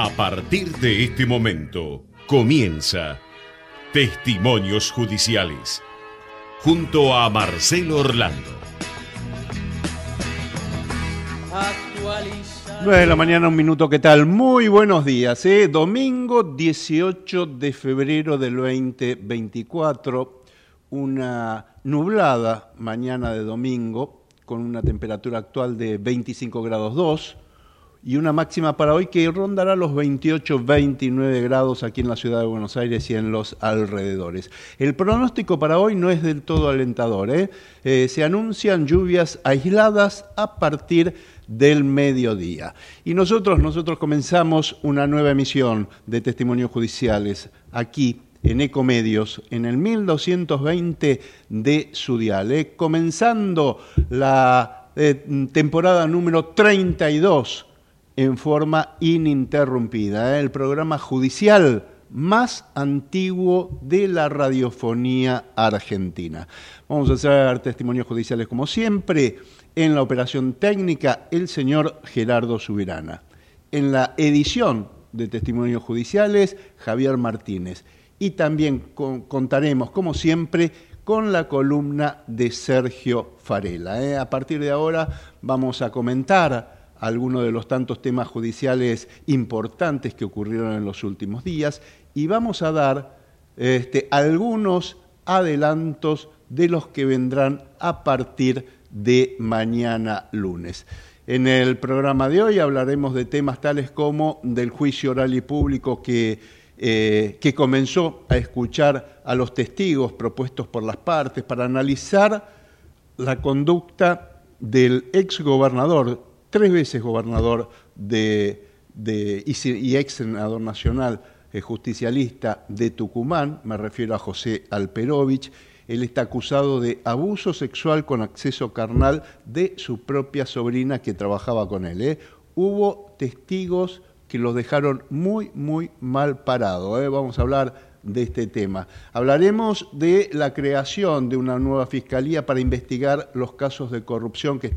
A partir de este momento comienza Testimonios Judiciales junto a Marcelo Orlando. 9 de la mañana, un minuto, ¿qué tal? Muy buenos días, ¿eh? Domingo 18 de febrero del 2024, una nublada mañana de domingo con una temperatura actual de 25 grados 2 y una máxima para hoy que rondará los 28-29 grados aquí en la ciudad de Buenos Aires y en los alrededores. El pronóstico para hoy no es del todo alentador. ¿eh? Eh, se anuncian lluvias aisladas a partir del mediodía. Y nosotros, nosotros comenzamos una nueva emisión de testimonios judiciales aquí en Ecomedios, en el 1220 de Sudial, ¿eh? comenzando la temporada número 32 en forma ininterrumpida. ¿eh? El programa judicial más antiguo de la radiofonía argentina. Vamos a hacer testimonios judiciales como siempre. En la operación técnica, el señor Gerardo Subirana. En la edición de testimonios judiciales, Javier Martínez. Y también contaremos, como siempre, con la columna de Sergio Farela. ¿eh? A partir de ahora vamos a comentar algunos de los tantos temas judiciales importantes que ocurrieron en los últimos días y vamos a dar este, algunos adelantos de los que vendrán a partir de mañana lunes. En el programa de hoy hablaremos de temas tales como del juicio oral y público que, eh, que comenzó a escuchar a los testigos propuestos por las partes para analizar la conducta del ex gobernador tres veces gobernador de, y, ex senador nacional eh, justicialista de Tucumán, me refiero a José Alperovich, él está acusado de abuso sexual con acceso carnal de su propia sobrina que trabajaba con él. ¿eh? Hubo testigos que los dejaron muy, muy mal parado. ¿eh? Vamos a hablar de este tema. Hablaremos de la creación de una nueva fiscalía para investigar los casos de corrupción que,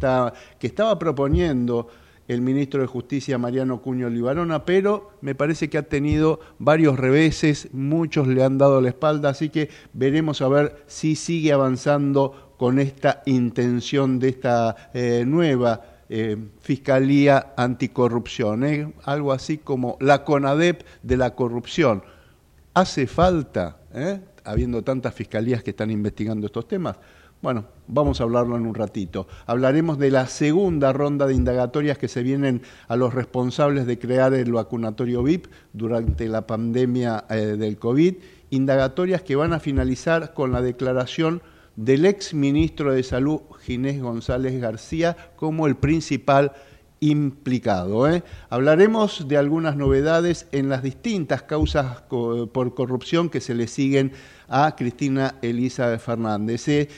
que estaba proponiendo el ministro de Justicia Mariano Cuño Libarona, pero me parece que ha tenido varios reveses, muchos le han dado la espalda, así que veremos a ver si sigue avanzando con esta intención de esta eh, nueva eh, Fiscalía Anticorrupción, ¿eh? algo así como la CONADEP de la corrupción ¿Hace falta, eh, habiendo tantas fiscalías que están investigando estos temas? Bueno, vamos a hablarlo en un ratito. Hablaremos de la segunda ronda de indagatorias que se vienen a los responsables de crear el vacunatorio VIP durante la pandemia eh, del COVID, indagatorias que van a finalizar con la declaración del ex ministro de Salud, Ginés González García, como el principal implicado. ¿eh? Hablaremos de algunas novedades en las distintas causas por corrupción que se le siguen a Cristina Elisa Fernández. ¿eh?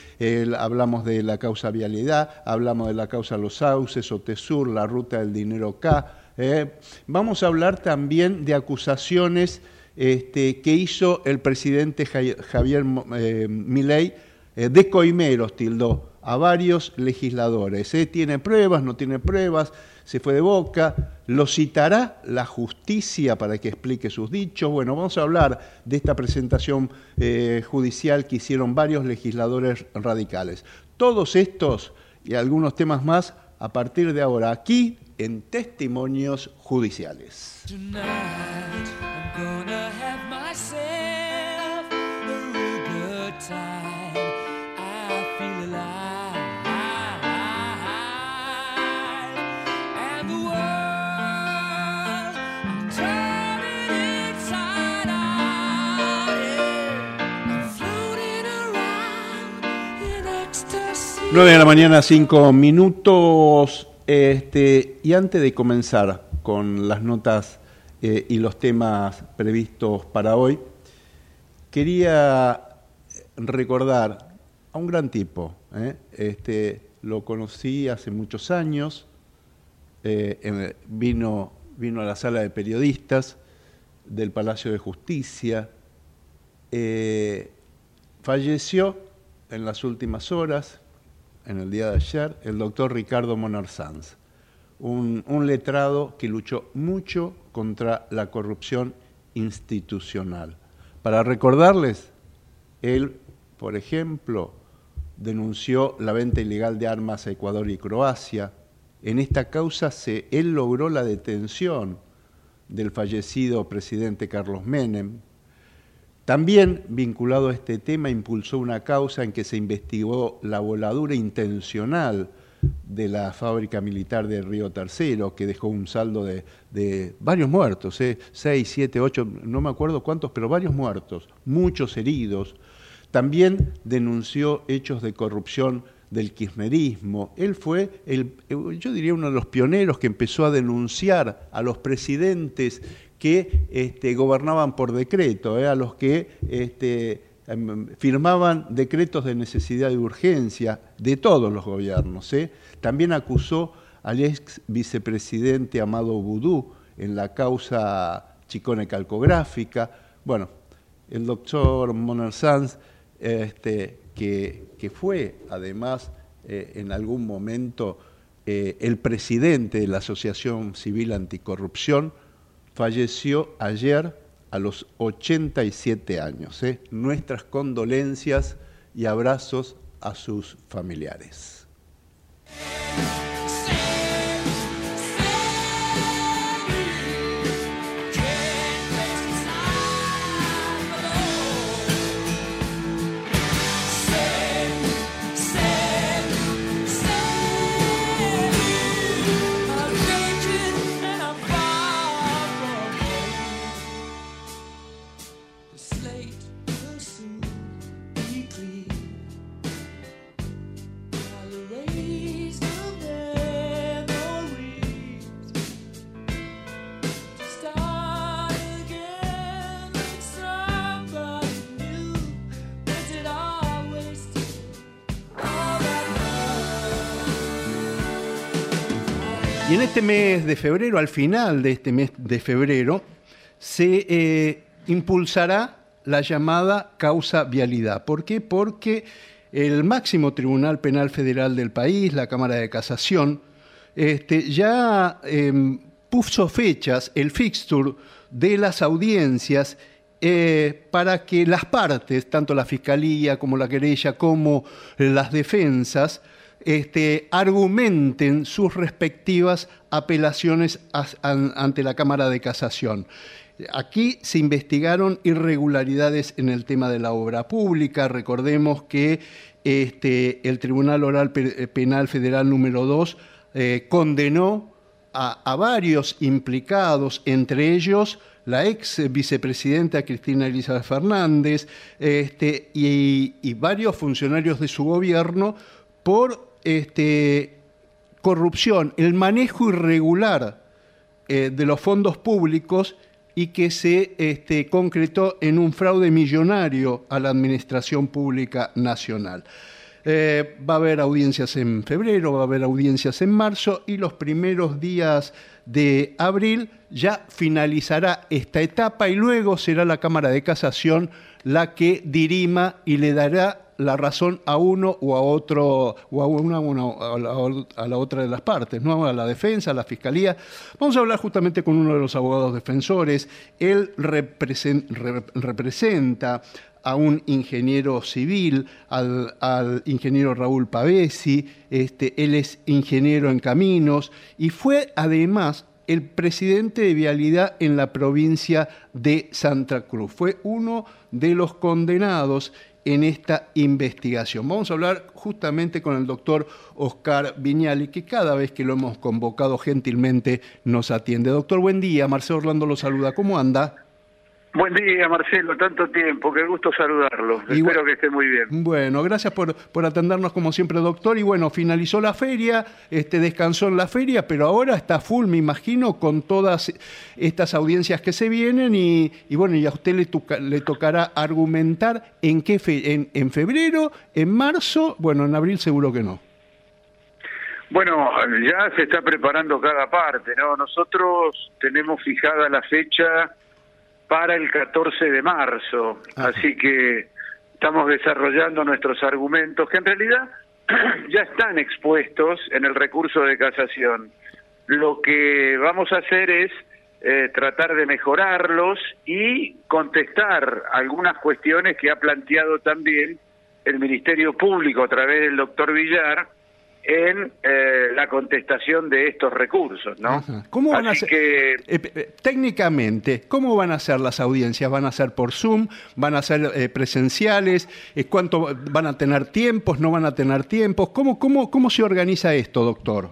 hablamos de la causa vialidad, hablamos de la causa Los Sauces, Otesur, la ruta del dinero K. ¿eh? Vamos a hablar también de acusaciones este, que hizo el presidente Javier Milei de coimeros, tildó a varios legisladores. ¿Tiene pruebas? ¿No tiene pruebas? Se fue de boca, lo citará la justicia para que explique sus dichos. Bueno, vamos a hablar de esta presentación eh, judicial que hicieron varios legisladores radicales. Todos estos y algunos temas más a partir de ahora aquí en Testimonios Judiciales. 9 de la mañana, 5 minutos. Este, y antes de comenzar con las notas eh, y los temas previstos para hoy, quería recordar a un gran tipo. ¿eh? Este, lo conocí hace muchos años, eh, vino, vino a la sala de periodistas del Palacio de Justicia, falleció en las últimas horas, en el día de ayer, el doctor Ricardo Monar Sanz un, letrado que luchó mucho contra la corrupción institucional. Para recordarles, él, por ejemplo, denunció la venta ilegal de armas a Ecuador y Croacia. En esta causa se, él logró la detención del fallecido presidente Carlos Menem. También, vinculado a este tema, impulsó una causa en que se investigó la voladura intencional de la fábrica militar de Río Tercero, que dejó un saldo de, varios muertos, ¿eh? seis, siete, ocho, no me acuerdo cuántos, pero varios muertos, muchos heridos. También denunció hechos de corrupción del kirchnerismo. Él fue, el, yo diría, uno de los pioneros que empezó a denunciar a los presidentes que este, gobernaban por decreto, ¿eh? a los que este, Em, firmaban decretos de necesidad y urgencia de todos los gobiernos. ¿eh? También acusó al ex vicepresidente Amado Boudou en la causa Chicone Calcográfica. Bueno, el doctor Moner Sanz, este, que, fue además eh, en algún momento el presidente de la Asociación Civil Anticorrupción, falleció ayer a los 87 años. ¿eh? Nuestras condolencias y abrazos a sus familiares. En este mes de febrero, al final de este mes de febrero, se eh, impulsará la llamada causa vialidad. ¿Por qué? Porque el máximo Tribunal Penal Federal del país, la Cámara de Casación, este, ya em, puso fechas, el fixture de las audiencias eh, para que las partes, tanto la Fiscalía como la querella, como las defensas, este, argumenten sus respectivas apelaciones ante la Cámara de Casación. Aquí se investigaron irregularidades en el tema de la obra pública. Recordemos que este, el Tribunal Oral Penal Federal número 2 eh, condenó a, varios implicados, entre ellos la ex vicepresidenta Cristina Elizabeth Fernández este, y varios funcionarios de su gobierno por este, corrupción, el manejo irregular eh, de los fondos públicos y que se este, concretó en un fraude millonario a la Administración Pública Nacional. Eh, va a haber audiencias en febrero, va a haber audiencias en marzo y los primeros días de abril ya finalizará esta etapa y luego será la Cámara de Casación la que dirima y le dará la razón a uno o a otro, o a una, a, la, otra de las partes, ¿no? a la defensa, a la fiscalía. Vamos a hablar justamente con uno de los abogados defensores. Él representa a un ingeniero civil, al, ingeniero Raúl Pavesi, este, él es ingeniero en caminos y fue además el presidente de vialidad en la provincia de Santa Cruz. Fue uno de los condenados en esta investigación. Vamos a hablar justamente con el doctor Oscar Viñali, que cada vez que lo hemos convocado gentilmente nos atiende. Doctor, buen día. Marcelo Orlando lo saluda. ¿Cómo anda? Buen día, Marcelo, tanto tiempo, qué gusto saludarlo. Espero que esté muy bien. Bueno, gracias por, por atendernos como siempre, doctor. Y bueno, finalizó la feria, este, descansó en la feria, pero ahora está full, me imagino, con todas estas audiencias que se vienen y, bueno, y a usted le, le tocará argumentar en qué fe, en, febrero, en marzo, bueno, en abril seguro que no. Bueno, ya se está preparando cada parte, ¿no? Nosotros tenemos fijada la fecha para el 14 de marzo. Así que estamos desarrollando nuestros argumentos que en realidad ya están expuestos en el recurso de casación. Lo que vamos a hacer es eh, tratar de mejorarlos y contestar algunas cuestiones que ha planteado también el Ministerio Público a través del doctor Villar en eh, la contestación de estos recursos, ¿no? ¿Cómo van a ser, que... Eh, eh, técnicamente, ¿cómo van a ser las audiencias? ¿Van a ser por Zoom? ¿Van a ser presenciales? ¿Cuánto van a tener tiempos? ¿No van a tener tiempos? ¿Cómo, cómo, cómo se organiza esto, doctor?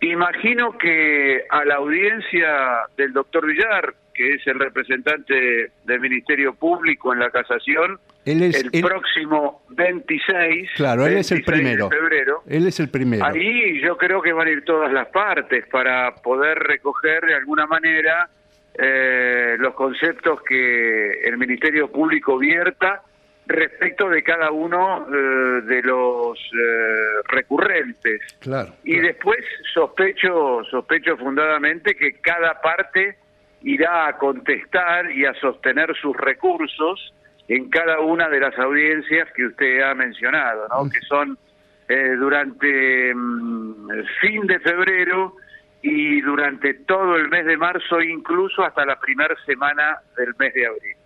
Imagino que a la audiencia del doctor Villar, que es el representante del Ministerio Público en la casación, el próximo 26, claro, él es el primero. de febrero. Él es el primero. Ahí yo creo que van a ir todas las partes para poder recoger de alguna manera eh, los conceptos que el Ministerio Público vierta respecto de cada uno eh, de los eh, recurrentes. Claro, y después sospecho, sospecho fundadamente que cada parte irá a contestar y a sostener sus recursos en cada una de las audiencias que usted ha mencionado, ¿no? que son eh, durante mm, fin de febrero y durante todo el mes de marzo, incluso hasta la primera semana del mes de abril.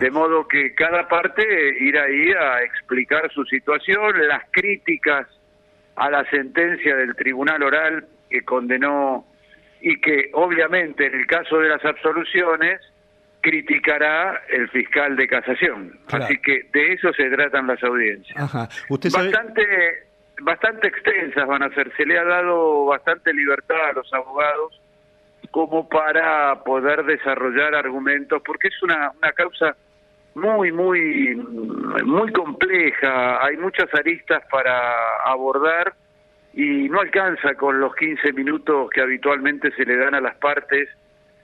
De modo que cada parte irá ahí a explicar su situación, las críticas a la sentencia del tribunal oral que condenó y que obviamente en el caso de las absoluciones criticará el fiscal de casación. Así que de eso se tratan las audiencias. bastante, bastante extensas van a ser. Se le ha dado bastante libertad a los abogados como para poder desarrollar argumentos, porque es una, una causa muy, muy, muy compleja. Hay muchas aristas para abordar y no alcanza con los 15 minutos que habitualmente se le dan a las partes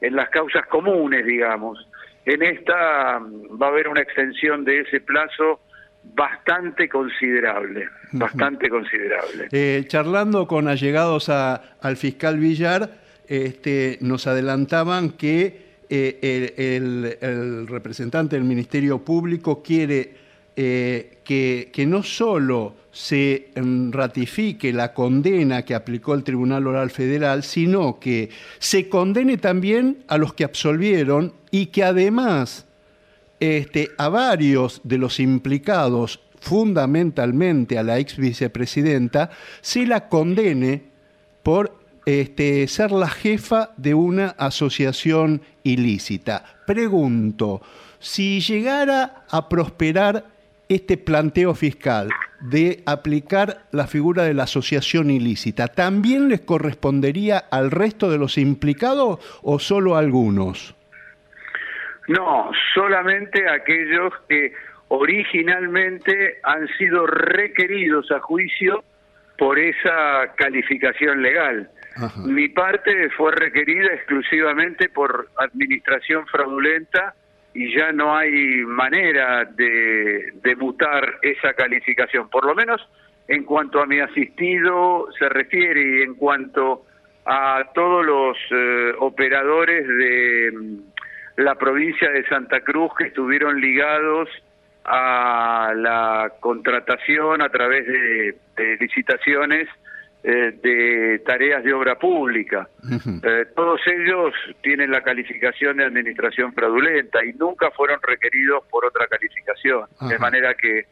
en las causas comunes, digamos. En esta mm, va a haber una extensión de ese plazo bastante considerable, bastante considerable. Eh, charlando con allegados a, al fiscal Villar, este, nos adelantaban que eh, el, representante del Ministerio Público quiere eh, que, no solo se mm, ratifique la condena que aplicó el Tribunal Oral Federal, sino que se condene también a los que absolvieron y que además este, a varios de los implicados, fundamentalmente a la ex vicepresidenta, se la condene por este, ser la jefa de una asociación ilícita. Pregunto, si llegara a prosperar este planteo fiscal de aplicar la figura de la asociación ilícita, ¿también les correspondería al resto de los implicados o solo a algunos? No, solamente aquellos que originalmente han sido requeridos a juicio por esa calificación legal. Mi parte fue requerida exclusivamente por administración fraudulenta y ya no hay manera de, de mutar esa calificación, por lo menos en cuanto a mi asistido se refiere y en cuanto a todos los eh, operadores de mm, la provincia de Santa Cruz que estuvieron ligados a la contratación a través de licitaciones eh, de tareas de obra pública. Eh, todos ellos tienen la calificación de administración fraudulenta y nunca fueron requeridos por otra calificación. De manera que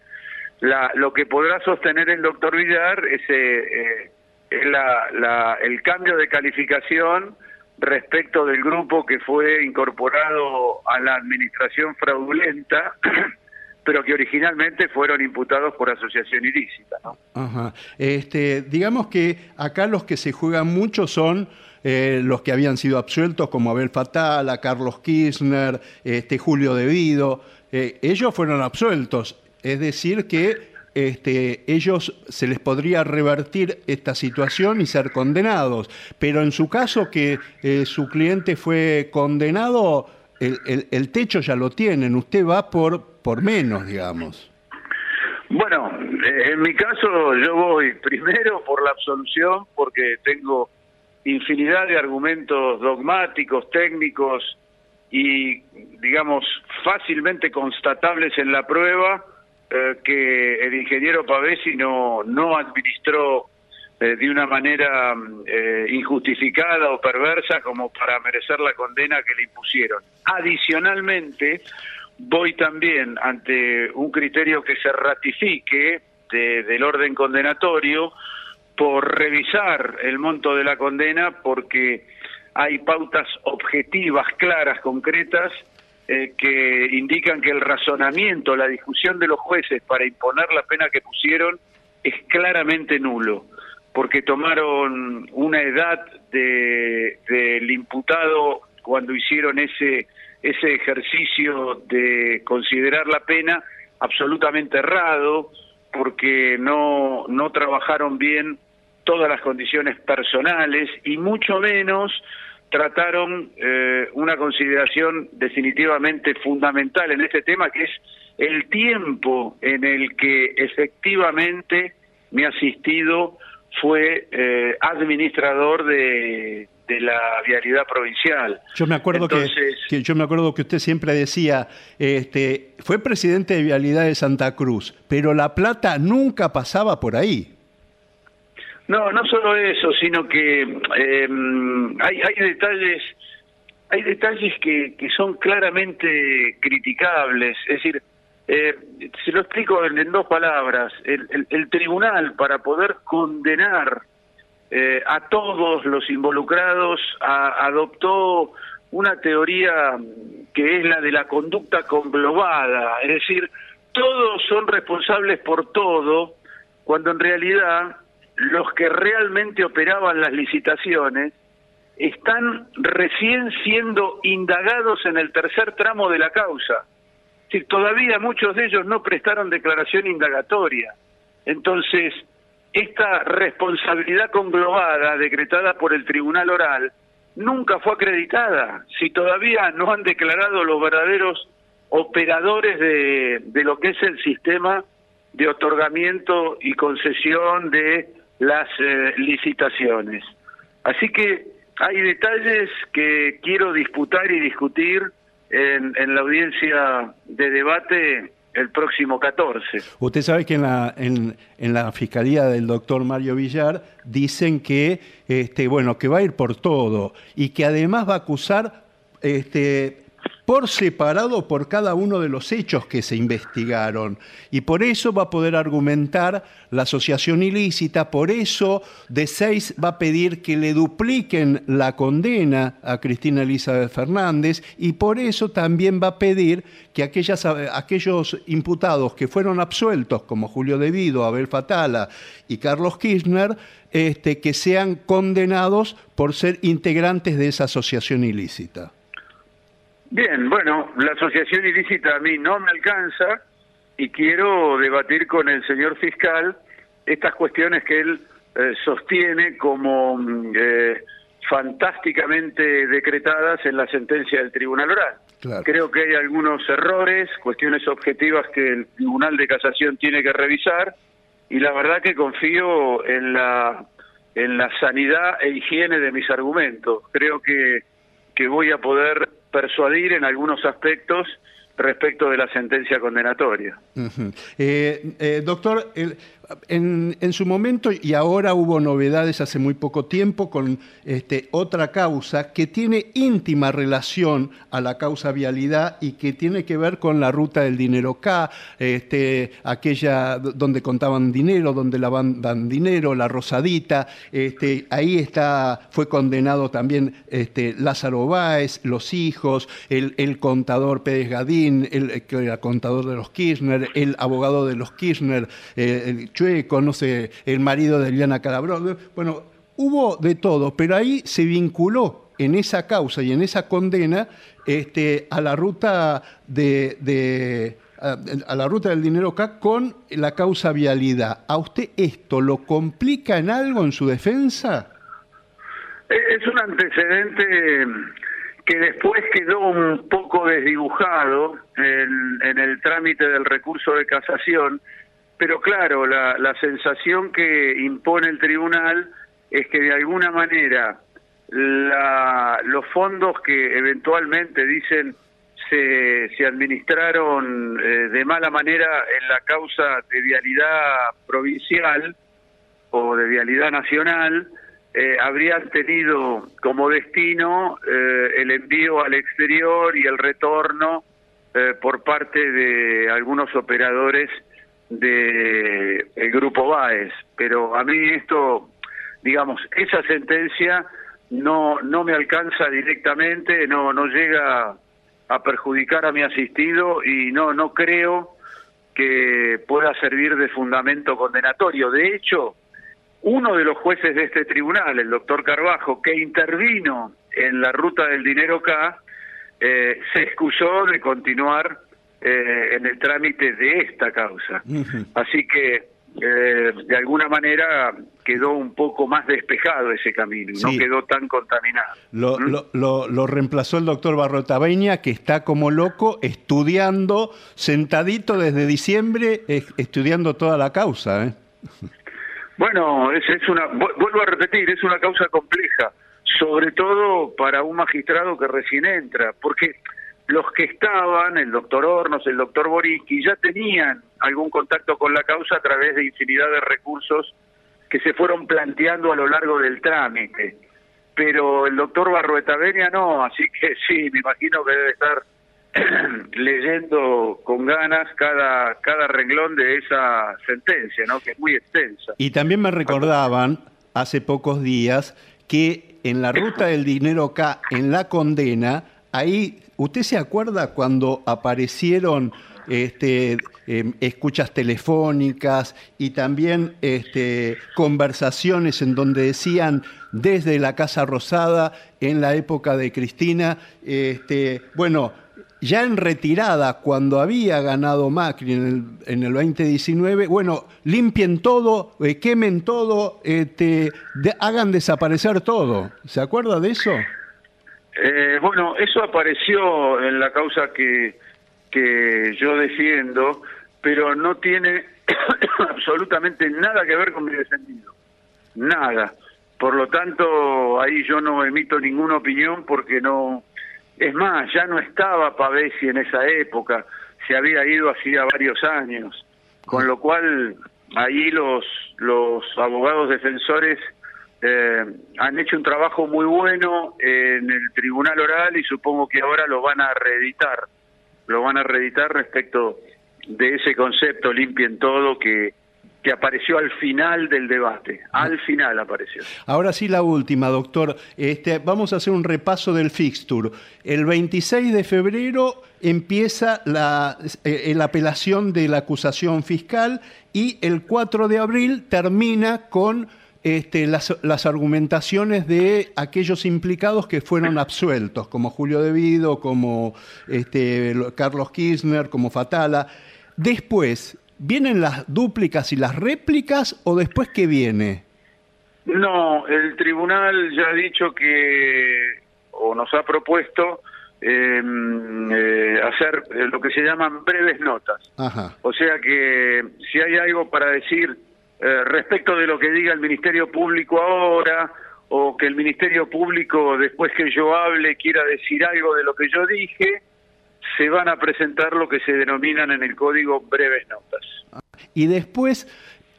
la, lo que podrá sostener el doctor Villar es, eh, la, el cambio de calificación respecto del grupo que fue incorporado a la administración fraudulenta pero que originalmente fueron imputados por asociación ilícita. Ajá. Este, digamos que acá los que se juegan mucho son eh, los que habían sido absueltos, como Abel Fatala, Carlos Kirchner, este, Julio Devido, eh, ellos fueron absueltos. Es decir, que este, ellos se les podría revertir esta situación y ser condenados. Pero en su caso que eh, su cliente fue condenado, el, techo ya lo tienen, usted va por, por menos, digamos. Bueno, eh, en mi caso yo voy primero por la absolución porque tengo infinidad de argumentos dogmáticos, técnicos y, digamos, fácilmente constatables en la prueba eh, que el ingeniero Pavesi no, no administró eh, de una manera eh, injustificada o perversa como para merecer la condena que le impusieron. Adicionalmente, voy también ante un criterio que se ratifique del orden condenatorio por revisar el monto de la condena porque hay pautas objetivas, claras, concretas, eh, que indican que el razonamiento, la discusión de los jueces para imponer la pena que pusieron es claramente nulo, porque tomaron una edad del imputado cuando hicieron ese, ese ejercicio de considerar la pena absolutamente errado, porque no, no trabajaron bien todas las condiciones personales y mucho menos trataron eh, una consideración definitivamente fundamental en este tema, que es el tiempo en el que efectivamente mi asistido fue eh, administrador de, la vialidad provincial. Yo me acuerdo que, yo me acuerdo que usted siempre decía, este, fue presidente de vialidad de Santa Cruz, pero la plata nunca pasaba por ahí. No, no solo eso, sino que em, hay, hay detalles, hay detalles que, que son claramente criticables. Es decir, eh, se lo explico en, dos palabras. El, el, tribunal, para poder condenar eh, a todos los involucrados, adoptó una teoría que es la de la conducta conglobada. Es decir, todos son responsables por todo, cuando en realidad los que realmente operaban las licitaciones están recién siendo indagados en el tercer tramo de la causa. Si todavía muchos de ellos no prestaron declaración indagatoria. Entonces, esta responsabilidad conglobada decretada por el Tribunal Oral nunca fue acreditada. Si todavía no han declarado los verdaderos operadores de, de lo que es el sistema de otorgamiento y concesión de las eh, licitaciones. Así que hay detalles que quiero disputar y discutir en, en la audiencia de debate el próximo 14. Usted sabe que en la, en, en, la fiscalía del doctor Mario Villar dicen que, este, bueno, que va a ir por todo y que además va a acusar este, por separado por cada uno de los hechos que se investigaron. Y por eso va a poder argumentar la asociación ilícita, por eso de seis va a pedir que le dupliquen la condena a Cristina Elizabeth Fernández y por eso también va a pedir que aquellas, aquellos imputados que fueron absueltos, como Julio Devido, Abel Fatala y Carlos Kirchner, este, que sean condenados por ser integrantes de esa asociación ilícita. Bien, bueno, la asociación ilícita a mí no me alcanza y quiero debatir con el señor fiscal estas cuestiones que él eh, sostiene como mm, eh, fantásticamente decretadas en la sentencia del Tribunal Oral. Creo que hay algunos errores, cuestiones objetivas que el Tribunal de Casación tiene que revisar y la verdad que confío en la en la sanidad e higiene de mis argumentos. Creo que que voy a poder persuadir en algunos aspectos respecto de la sentencia condenatoria. Eh, eh, doctor, el, en, su momento y ahora hubo novedades hace muy poco tiempo con este, otra causa que tiene íntima relación a la causa vialidad y que tiene que ver con la ruta del dinero K, este, aquella donde contaban dinero, donde la dan dinero, la Rosadita, este, ahí está, fue condenado también Lázaro Báez, los hijos, el, el contador Pérez Gadín, el, era contador de los Kirchner, el abogado de los Kirchner, eh, el Chueco, no el marido de Eliana Calabró. Bueno, hubo de todo, pero ahí se vinculó en esa causa y en esa condena este, a la ruta de, a, la ruta del dinero acá con la causa vialidad. ¿A usted esto lo complica en algo en su defensa? Es un antecedente que después quedó un poco desdibujado en, el trámite del recurso de casación, pero claro, la, la sensación que impone el tribunal es que de alguna manera la, los fondos que eventualmente dicen se, se administraron eh, de mala manera en la causa de vialidad provincial o de vialidad nacional, eh, habrían tenido como destino eh, el envío al exterior y el retorno por parte de algunos operadores del el grupo BAES. Pero a mí esto, digamos, esa sentencia no no me alcanza directamente, no no llega a perjudicar a mi asistido y no no creo que pueda servir de fundamento condenatorio. De hecho, uno de los jueces de este tribunal, el doctor Carbajo, que intervino en la ruta del dinero K, eh, se excusó de continuar eh, en el trámite de esta causa. Así que eh, de alguna manera quedó un poco más despejado ese camino, no quedó tan contaminado. Lo, ¿Mm? lo, lo, reemplazó el doctor Barrotabeña, que está como loco estudiando, sentadito desde diciembre, estudiando toda la causa. ¿eh? Bueno, es, es una, vuelvo a repetir, es una causa compleja, sobre todo para un magistrado que recién entra, porque los que estaban, el doctor Hornos, el doctor Boriski, ya tenían algún contacto con la causa a través de infinidad de recursos que se fueron planteando a lo largo del trámite. Pero el doctor Barrueta no, así que sí, me imagino que debe estar leyendo con ganas cada, cada renglón de esa sentencia, ¿no? que es muy extensa. Y también me recordaban hace pocos días que en la ruta del dinero acá, en la condena, ahí ¿Usted se acuerda cuando aparecieron este, em, escuchas telefónicas y también este, conversaciones en donde decían desde la Casa Rosada en la época de Cristina, este, bueno, ya en retirada, cuando había ganado Macri en el, en el 2019, bueno, limpien todo, eh, quemen todo, este, hagan desaparecer todo. ¿Se acuerda de eso? Eh, bueno, eso apareció en la causa que, que yo defiendo, pero no tiene absolutamente nada que ver con mi defendido. Nada. Por lo tanto, ahí yo no emito ninguna opinión porque no... Es más, ya no estaba Pavesi en esa época, se había ido hacía varios años, con lo cual ahí los, los abogados defensores eh, han hecho un trabajo muy bueno en el tribunal oral y supongo que ahora lo van a reeditar, lo van a reeditar respecto de ese concepto limpien todo que, que apareció al final del debate, al final apareció. Ahora sí la última, doctor. Este, vamos a hacer un repaso del fixture. El 26 de febrero empieza eh, la apelación de la acusación fiscal y el 4 de abril termina con este, las, argumentaciones de aquellos implicados que fueron absueltos, como Julio Devido, como este, Carlos Kirchner, como Fatala. Después, ¿vienen las dúplicas y las réplicas o después qué viene? No, el tribunal ya ha dicho que, o nos ha propuesto, em, eh, hacer lo que se llaman breves notas. O sea que si hay algo para decir eh, respecto de lo que diga el Ministerio Público ahora o que el Ministerio Público después que yo hable quiera decir algo de lo que yo dije, se van a presentar lo que se denominan en el código breves notas. Y después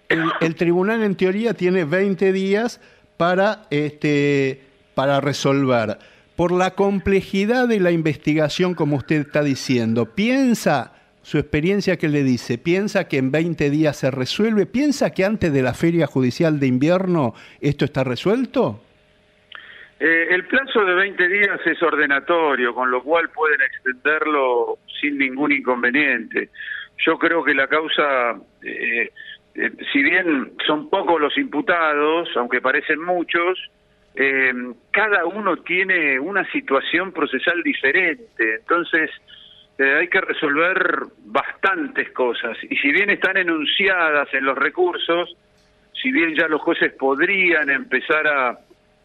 el, tribunal en teoría tiene 20 días para, este, para resolver. Por la complejidad de la investigación, como usted está diciendo, ¿piensa su experiencia que le dice, piensa que en 20 días se resuelve, piensa que antes de la feria judicial de invierno esto está resuelto? Eh, el plazo de 20 días es ordenatorio, con lo cual pueden extenderlo sin ningún inconveniente. Yo creo que la causa, eh, eh, si bien son pocos los imputados, aunque parecen muchos, eh, cada uno tiene una situación procesal diferente. Entonces, eh, hay que resolver bastantes cosas. Y si bien están enunciadas en los recursos, si bien ya los jueces podrían empezar a,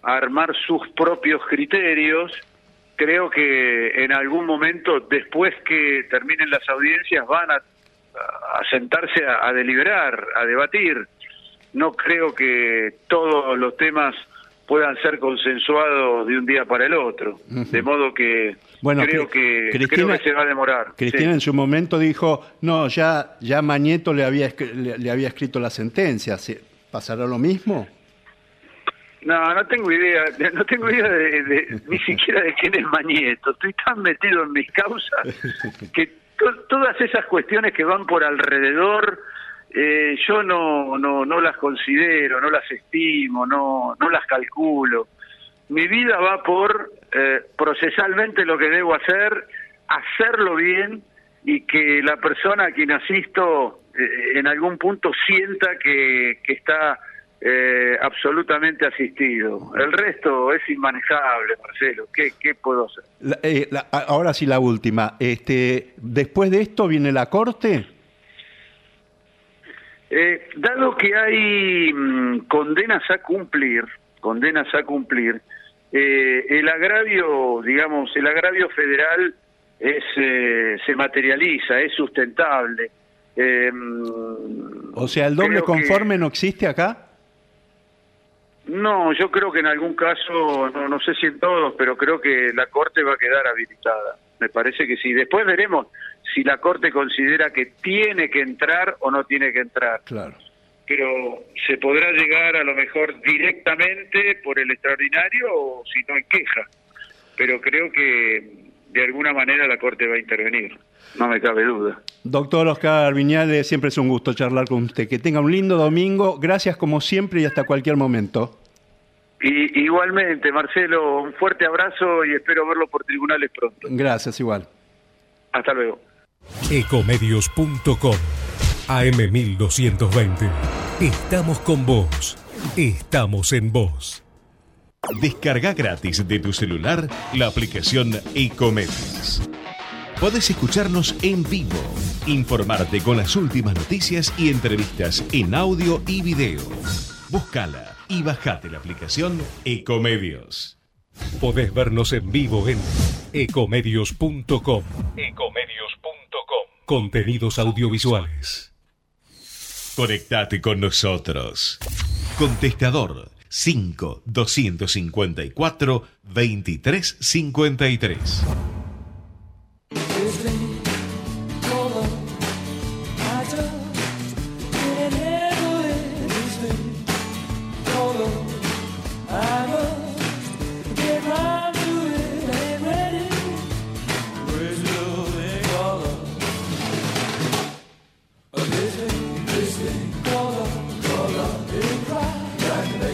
armar sus propios criterios, creo que en algún momento, después que terminen las audiencias, van a sentarse a, deliberar, a debatir. No creo que todos los temas puedan ser consensuados de un día para el otro. De modo que creo, que creo que se va a demorar. Cristina en su momento dijo, no, ya, ya Mañeto le había, le, había escrito la sentencia. ¿Pasará lo mismo? No, no tengo idea, no tengo idea de, ni siquiera de quién es Mañeto. Estoy tan metido en mis causas que todas esas cuestiones que van por alrededor, eh, yo no, no, no las considero, no las estimo, no, no las calculo. Mi vida va por eh, procesalmente lo que debo hacer, hacerlo bien y que la persona a quien asisto eh, en algún punto sienta que, que está eh, absolutamente asistido. El resto es inmanejable, Marcelo. ¿Qué, qué puedo hacer? Eh, ahora sí la última. Este, Después de esto viene la corte. Eh, dado que hay mm, condenas a cumplir, condenas a cumplir, el agravio, digamos, el agravio federal es se materializa, es sustentable. Mm, o sea, el doble conforme no existe acá. No, yo creo que en algún caso, no, no sé si en todos, pero creo que la Corte va a quedar habilitada. Me parece que sí. Después veremos si la Corte considera que tiene que entrar o no tiene que entrar. Claro. Pero se podrá llegar a lo mejor directamente por el extraordinario o si no en queja. Pero creo que de alguna manera la Corte va a intervenir. No me cabe duda. Doctor Oscar Viñales, siempre es un gusto charlar con usted. Que tenga un lindo domingo. Gracias como siempre y hasta cualquier momento. Y, igualmente, Marcelo, un fuerte abrazo y espero verlo por tribunales pronto. Gracias, igual. Hasta luego. Ecomedios.com AM1220. Estamos con vos. Estamos en vos. Descarga gratis de tu celular la aplicación Ecomedios. Podés escucharnos en vivo, informarte con las últimas noticias y entrevistas en audio y video. Búscala y bajate la aplicación Ecomedios. Podés vernos en vivo en ecomedios.com. Ecomedios.com. Contenidos audiovisuales. Conectate con nosotros. Contestador 5 254 2353.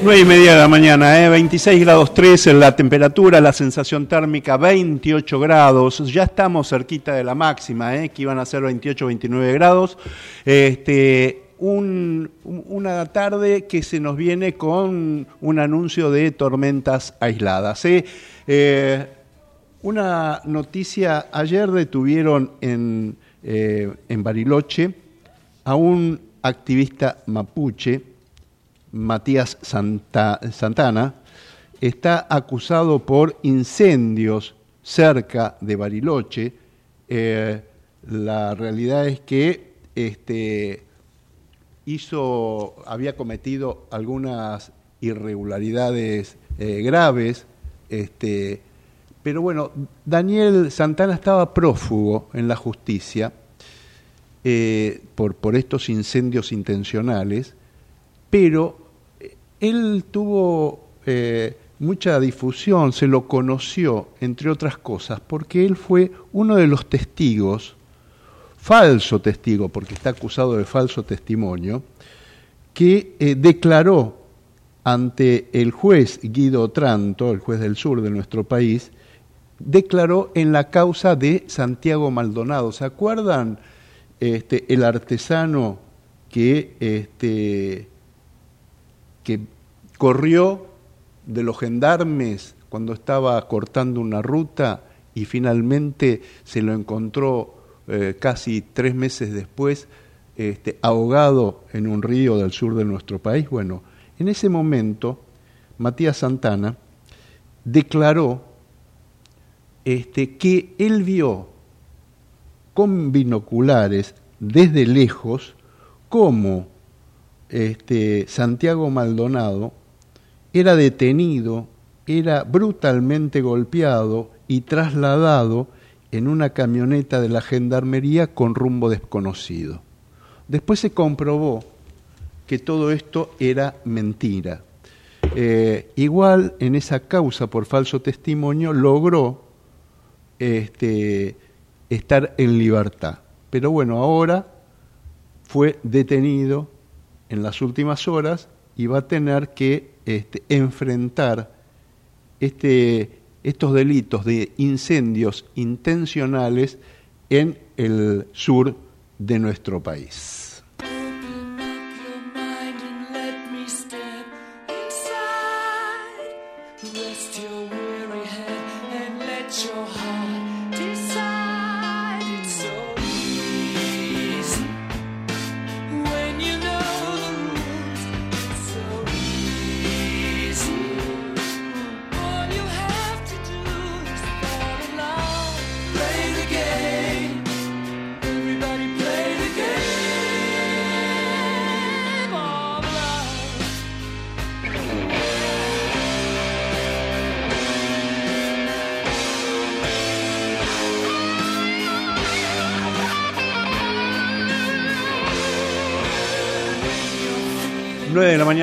Nueve y media de la mañana, ¿eh? 26 grados 3 en la temperatura, la sensación térmica 28 grados, ya estamos cerquita de la máxima, ¿eh? que iban a ser 28, 29 grados. Este, una tarde que se nos viene con un anuncio de tormentas aisladas. ¿eh? Eh, una noticia, ayer detuvieron en, eh, en Bariloche a un activista mapuche, Matías Santana, está acusado por incendios cerca de Bariloche. Eh, la realidad es que este, hizo, había cometido algunas irregularidades eh, graves, este, pero bueno, Daniel Santana estaba prófugo en la justicia eh, por, por estos incendios intencionales pero él tuvo eh, mucha difusión, se lo conoció, entre otras cosas, porque él fue uno de los testigos, falso testigo, porque está acusado de falso testimonio, que eh, declaró ante el juez Guido Tranto, el juez del sur de nuestro país, declaró en la causa de Santiago Maldonado. ¿Se acuerdan? Este, el artesano que, este, que corrió de los gendarmes cuando estaba cortando una ruta y finalmente se lo encontró eh, casi tres meses después este, ahogado en un río del sur de nuestro país. Bueno, en ese momento Matías Santana declaró este, que él vio con binoculares desde lejos cómo este, Santiago Maldonado era detenido, era brutalmente golpeado y trasladado en una camioneta de la gendarmería con rumbo desconocido. Después se comprobó que todo esto era mentira. Eh, igual en esa causa por falso testimonio logró este, estar en libertad. Pero bueno, ahora fue detenido en las últimas horas y va a tener que este, enfrentar este, estos delitos de incendios intencionales en el sur de nuestro país.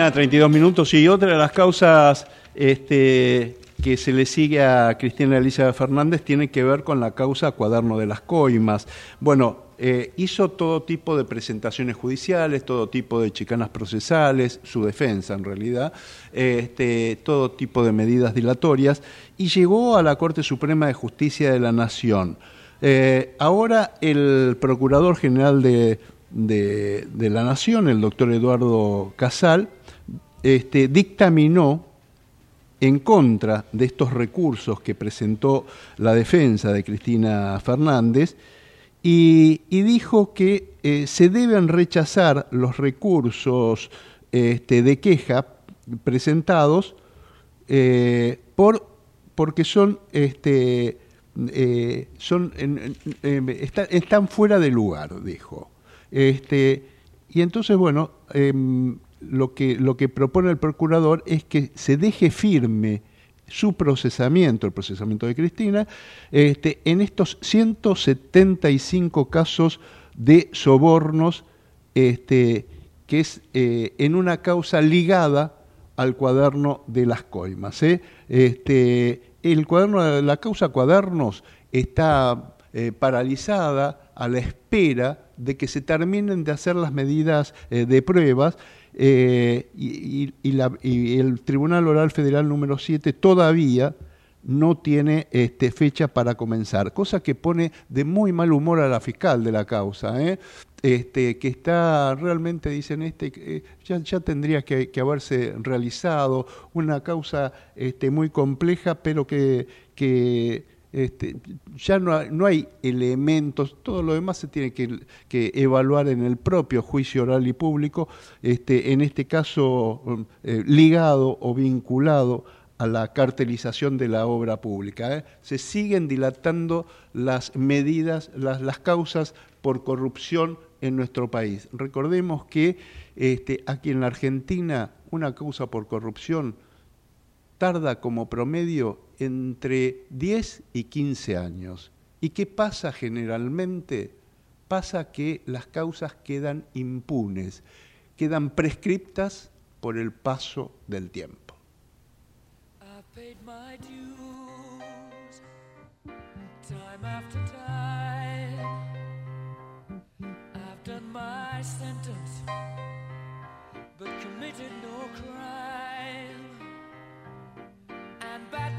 Mañana, 32 minutos. Y otra de las causas este, que se le sigue a Cristina Elisa Fernández tiene que ver con la causa Cuaderno de las Coimas. Bueno, eh, hizo todo tipo de presentaciones judiciales, todo tipo de chicanas procesales, su defensa en realidad, este, todo tipo de medidas dilatorias, y llegó a la Corte Suprema de Justicia de la Nación. Eh, ahora el Procurador General de, de, la Nación, el doctor Eduardo Casal, este, dictaminó en contra de estos recursos que presentó la defensa de Cristina Fernández y, dijo que eh, se deben rechazar los recursos este, de queja presentados eh, por, porque son, este, eh, están fuera de lugar, dijo. Este, y entonces, bueno, em, lo que, lo que propone el procurador es que se deje firme su procesamiento, el procesamiento de Cristina, este, en estos 175 casos de sobornos, este, que es eh, en una causa ligada al cuaderno de las coimas. ¿eh? Este, el cuaderno, la causa cuadernos está eh, paralizada a la espera de que se terminen de hacer las medidas de pruebas eh, y, el Tribunal Oral Federal número 7 todavía no tiene este, fecha para comenzar, cosa que pone de muy mal humor a la fiscal de la causa, ¿eh? este, que está realmente, dicen, este, eh, ya, ya, tendría que, haberse realizado una causa este, muy compleja, pero que, que este, ya no no hay, elementos, todo lo demás se tiene que, evaluar en el propio juicio oral y público, este, en este caso um, eh, ligado o vinculado a la cartelización de la obra pública. ¿eh? Se siguen dilatando las medidas, las, las, causas por corrupción en nuestro país. Recordemos que este, aquí en la Argentina una causa por corrupción tarda como promedio entre 10 y 15 años. ¿Y qué pasa generalmente? Pasa que las causas quedan impunes, quedan prescriptas por el paso del tiempo.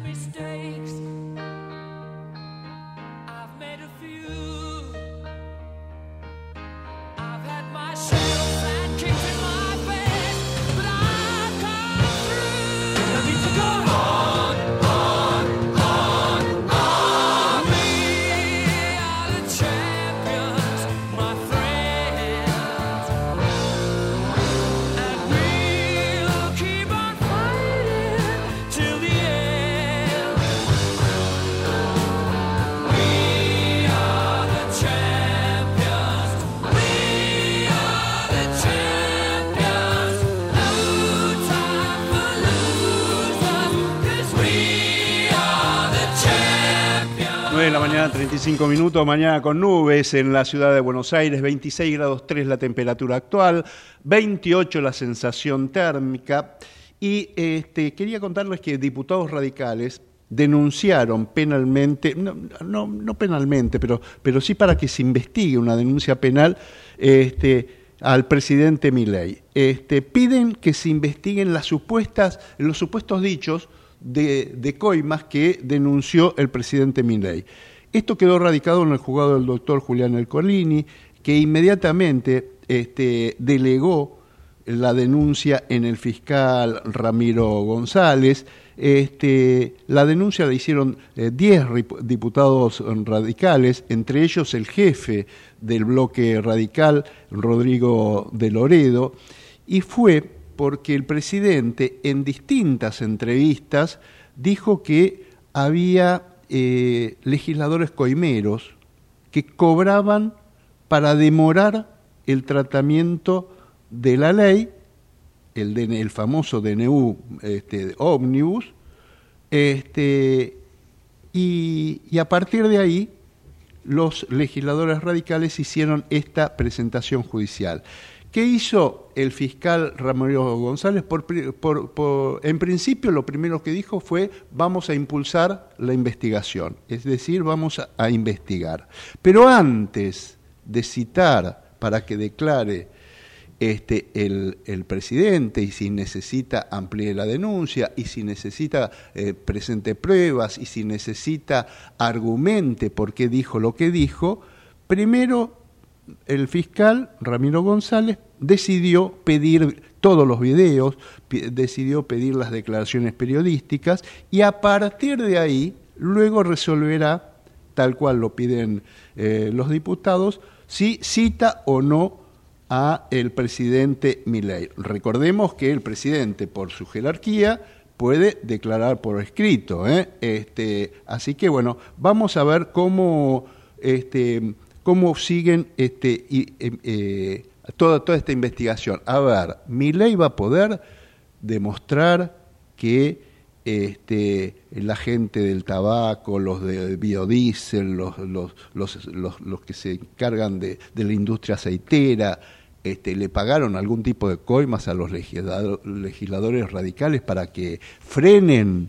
Mistakes. Mañana, 35 minutos, mañana con nubes en la ciudad de Buenos Aires, 26 grados 3 la temperatura actual, 28 la sensación térmica. Y este, quería contarles que diputados radicales denunciaron penalmente, no, penalmente, pero, pero sí para que se investigue una denuncia penal este, al presidente Milei. Este, piden que se investiguen las supuestas, los supuestos dichos de, coimas que denunció el presidente Milei. Esto quedó radicado en el juzgado del doctor Julián Elcolini, que inmediatamente este, delegó la denuncia en el fiscal Ramiro González. Este, la denuncia la hicieron 10 eh, diputados radicales, entre ellos el jefe del bloque radical, Rodrigo de Loredo, y fue porque el presidente en distintas entrevistas dijo que había eh, legisladores coimeros que cobraban para demorar el tratamiento de la ley, el, el famoso DNU este, ómnibus, este, y a partir de ahí los legisladores radicales hicieron esta presentación judicial. ¿Qué hizo el fiscal Ramiro González? en principio lo primero que dijo fue vamos a impulsar la investigación, es decir, vamos a, investigar. Pero antes de citar para que declare este, el, presidente y si necesita amplíe la denuncia y si necesita eh, presente pruebas y si necesita argumente por qué dijo lo que dijo, primero el fiscal Ramiro González decidió pedir todos los videos, decidió pedir las declaraciones periodísticas y a partir de ahí luego resolverá, tal cual lo piden eh, los diputados, si cita o no a el presidente Milei. Recordemos que el presidente, por su jerarquía, puede declarar por escrito. ¿eh? Este, así que bueno, vamos a ver cómo este, cómo siguen este, em, eh, toda, toda esta investigación. A ver, mi ley va a poder demostrar que este, la gente del tabaco, los de biodiesel, los, los, los, los, que se encargan de, de la industria aceitera, este, le pagaron algún tipo de coimas a los legisladores radicales para que frenen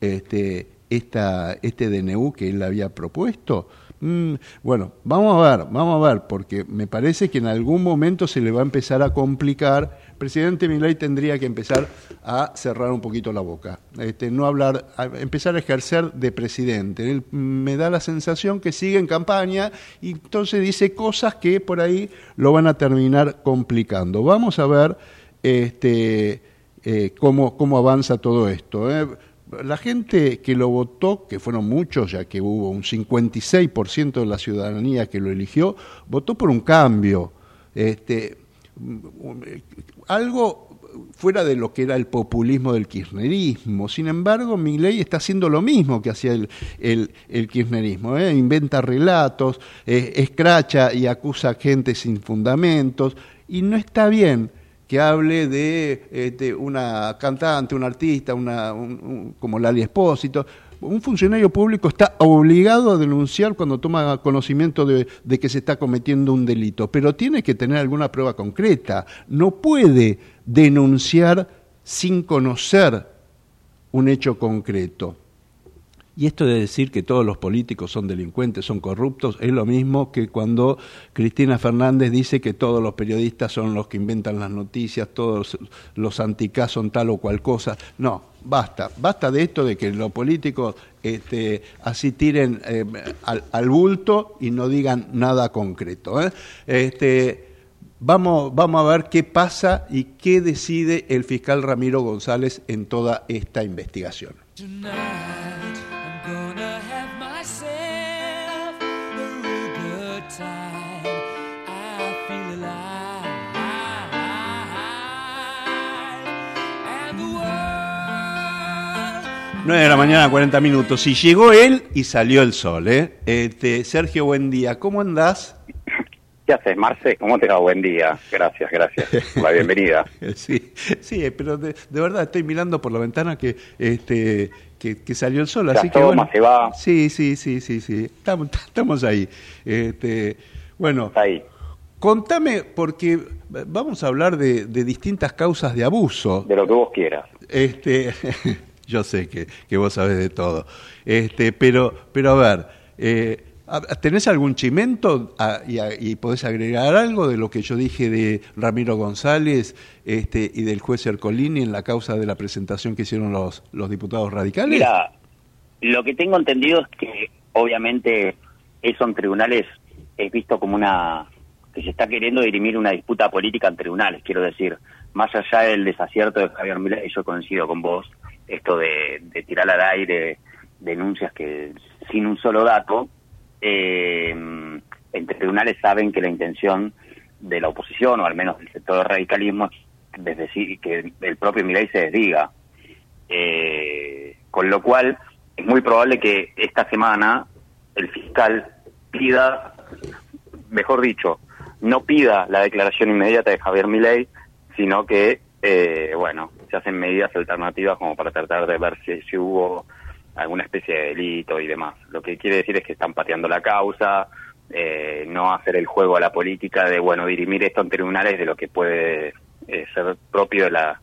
este, esta, este DNU que él había propuesto. Mm, bueno, vamos a ver, vamos a ver, porque me parece que en algún momento se le va a empezar a complicar. Presidente Milei tendría que empezar a cerrar un poquito la boca, este, no hablar, empezar a ejercer de presidente. Él me da la sensación que sigue en campaña y entonces dice cosas que por ahí lo van a terminar complicando. Vamos a ver este, eh, cómo, cómo avanza todo esto. ¿eh? La gente que lo votó, que fueron muchos, ya que hubo un 56% de la ciudadanía que lo eligió, votó por un cambio. Este, algo fuera de lo que era el populismo del kirchnerismo. Sin embargo, ley está haciendo lo mismo que hacía el, el, kirchnerismo. ¿eh? Inventa relatos, eh, escracha y acusa a gente sin fundamentos, y no está bien que hable de este, una cantante, un artista, una, como Lali Espósito. Un funcionario público está obligado a denunciar cuando toma conocimiento de, que se está cometiendo un delito, pero tiene que tener alguna prueba concreta. No puede denunciar sin conocer un hecho concreto. Y esto de decir que todos los políticos son delincuentes, son corruptos, es lo mismo que cuando Cristina Fernández dice que todos los periodistas son los que inventan las noticias, todos los anticás son tal o cual cosa. No, basta, basta de esto de que los políticos este, así tiren eh, al, bulto y no digan nada concreto. ¿eh? Este, vamos, vamos a ver qué pasa y qué decide el fiscal Ramiro González en toda esta investigación. Nueve de la mañana, 40 minutos. Y llegó él y salió el sol, ¿eh? Este, Sergio, buen día. ¿Cómo andás? ¿Qué haces, Marce? ¿Cómo te va? Buen día. Gracias, gracias por la bienvenida. sí, sí, pero de, verdad estoy mirando por la ventana que, este, que, salió el sol, se así que bueno, se va. Sí, sí, sí, sí, sí, estamos, estamos ahí. Este, bueno, ahí. contame, porque vamos a hablar de, de, distintas causas de abuso. De lo que vos quieras. Este, yo sé que, que vos sabés de todo, este, pero, pero a ver, eh, ¿Tenés algún chimento ah, y, podés agregar algo de lo que yo dije de Ramiro González este, y del juez Ercolini en la causa de la presentación que hicieron los, los diputados radicales? Mira, lo que tengo entendido es que obviamente eso en tribunales es visto como una que se está queriendo dirimir una disputa política en tribunales, quiero decir, más allá del desacierto de Javier Milei, yo coincido con vos, esto de, de tirar al aire denuncias que sin un solo dato, eh, en tribunales saben que la intención de la oposición, o al menos del sector del radicalismo, es decir, que el propio Milei se desdiga. Eh, con lo cual, es muy probable que esta semana el fiscal pida, mejor dicho, no pida la declaración inmediata de Javier Milei, sino que, eh, bueno, se hacen medidas alternativas como para tratar de ver si, si hubo alguna especie de delito y demás. Lo que quiere decir es que están pateando la causa, eh, no hacer el juego a la política de, bueno, dirimir esto en tribunales de lo que puede eh, ser propio de, la,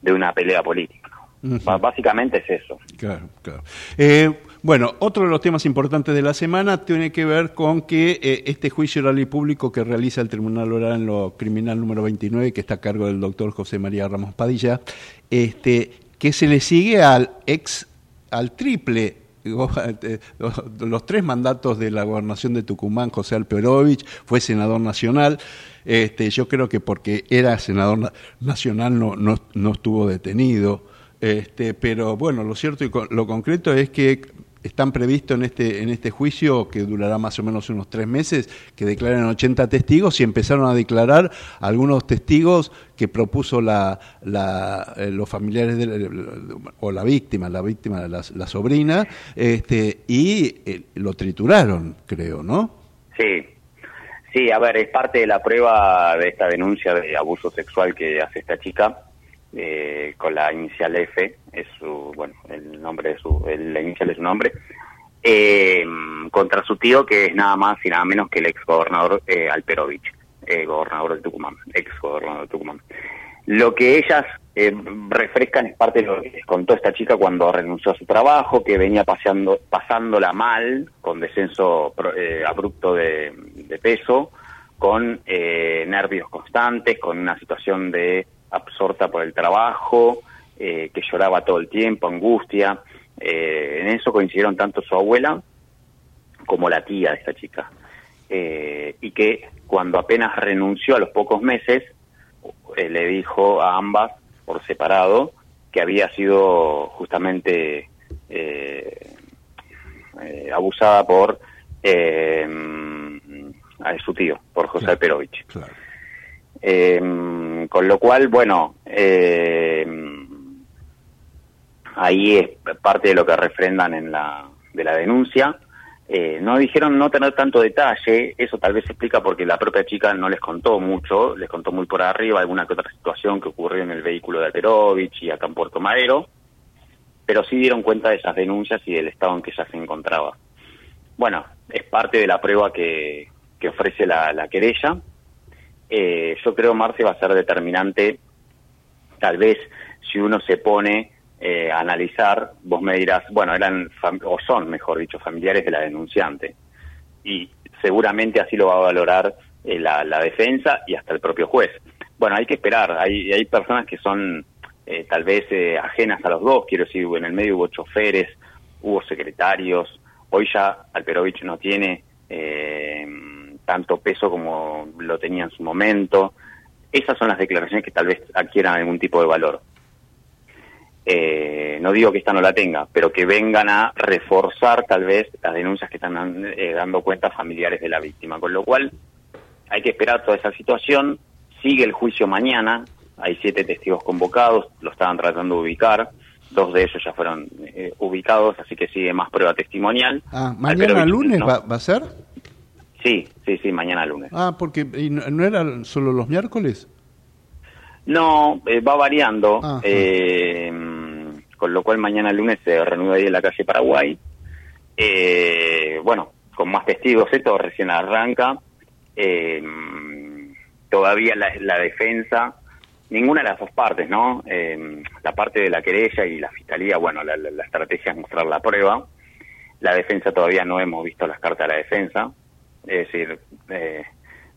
de una pelea política. Básicamente es eso. Claro, claro. Eh, bueno, otro de los temas importantes de la semana tiene que ver con que este juicio oral y público que realiza el Tribunal Oral en lo criminal número 29, que está a cargo del doctor José María Ramos Padilla, este, que se le sigue al ex al triple eh, los tres mandatos de la gobernación de Tucumán, José Alperovich, fue senador nacional. Este, yo creo que porque era senador nacional no, no, no estuvo detenido. Este, pero bueno, lo cierto y lo concreto es que están previstos en este, en este juicio, que durará más o menos unos tres meses, que declaren 80 testigos y empezaron a declarar algunos testigos que propuso la, la, eh, los familiares de, o la víctima, la víctima, la, la sobrina, este, y eh, lo trituraron, creo, ¿no? Sí, sí, a ver, es parte de la prueba de esta denuncia de abuso sexual que hace esta chica eh, con la inicial F, es su, bueno, el nombre de su, la inicial de su nombre, eh, contra su tío que es nada más y nada menos que el ex gobernador eh, Alperovich, eh, gobernador de Tucumán, ex gobernador de Tucumán. Lo que ellas eh, refrescan es parte de lo que les contó esta chica cuando renunció a su trabajo, que venía paseando, pasándola mal, con descenso abrupto de, de, peso, con nervios constantes, con una situación de absorta por el trabajo, eh, que lloraba todo el tiempo, angustia. Eh, en eso coincidieron tanto su abuela como la tía de esta chica. Eh, y que cuando apenas renunció a los pocos meses, le dijo a ambas por separado que había sido justamente abusada por a su tío, por José claro, Perovich. Claro. Eh, con lo cual, bueno, eh, ahí es parte de lo que refrendan en la, de la denuncia. Eh, no dijeron no tener tanto detalle, eso tal vez se explica porque la propia chica no les contó mucho, les contó muy por arriba alguna que otra situación que ocurrió en el vehículo de Alterovich y acá en Puerto Madero, pero sí dieron cuenta de esas denuncias y del estado en que ella se encontraba. Bueno, es parte de la prueba que, que ofrece la, la querella eh, yo creo, Marce, va a ser determinante, tal vez si uno se pone eh, a analizar, vos me dirás, bueno, eran, o son, mejor dicho, familiares de la denunciante. Y seguramente así lo va a valorar eh, la, la, defensa y hasta el propio juez. Bueno, hay que esperar, hay, hay personas que son eh, tal vez eh, ajenas a los dos, quiero decir, en el medio hubo choferes, hubo secretarios, hoy ya Alperovich no tiene... Eh, tanto peso como lo tenía en su momento. Esas son las declaraciones que tal vez adquieran algún tipo de valor. Eh, no digo que esta no la tenga, pero que vengan a reforzar tal vez las denuncias que están eh, dando cuenta familiares de la víctima. Con lo cual hay que esperar toda esa situación. Sigue el juicio mañana. Hay siete testigos convocados, lo estaban tratando de ubicar. Dos de ellos ya fueron eh, ubicados, así que sigue más prueba testimonial. Ah, mañana lunes va, va a ser. Sí, sí, sí, mañana lunes. Ah, porque no, eran solo los miércoles? No, eh, va variando. Eh, con lo cual mañana lunes se reanuda ahí en la calle Paraguay. Eh, bueno, con más testigos, esto recién arranca. Eh, todavía la, defensa, ninguna de las dos partes, ¿no? Eh, la parte de la querella y la fiscalía, bueno, la, estrategia es mostrar la prueba. La defensa todavía no hemos visto las cartas de la defensa, es decir, eh,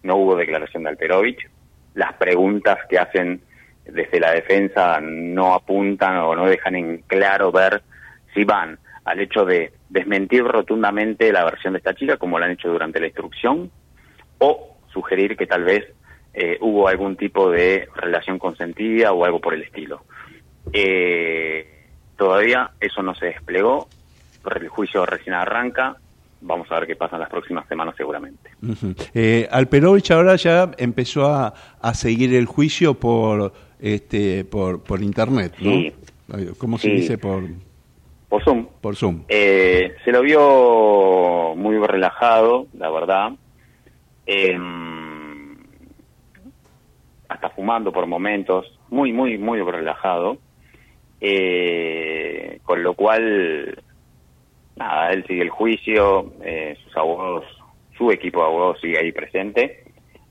no hubo declaración de Alterovich. Las preguntas que hacen desde la defensa no apuntan o no dejan en claro ver si van al hecho de desmentir rotundamente la versión de esta chica, como lo han hecho durante la instrucción, o sugerir que tal vez eh, hubo algún tipo de relación consentida o algo por el estilo. Eh, todavía eso no se desplegó, el juicio recién arranca, vamos a ver qué pasa en las próximas semanas seguramente. Eh, Alperovich ahora ya empezó a, seguir el juicio por este por, por internet, ¿no? Sí. ¿Cómo se dice por por Zoom? Por Zoom. Eh, se lo vio muy relajado, la verdad. Eh, hasta fumando por momentos, muy, muy, muy relajado. Eh, con lo cual, nada, él sigue el juicio, eh, sus abogados, su equipo de abogados sigue ahí presente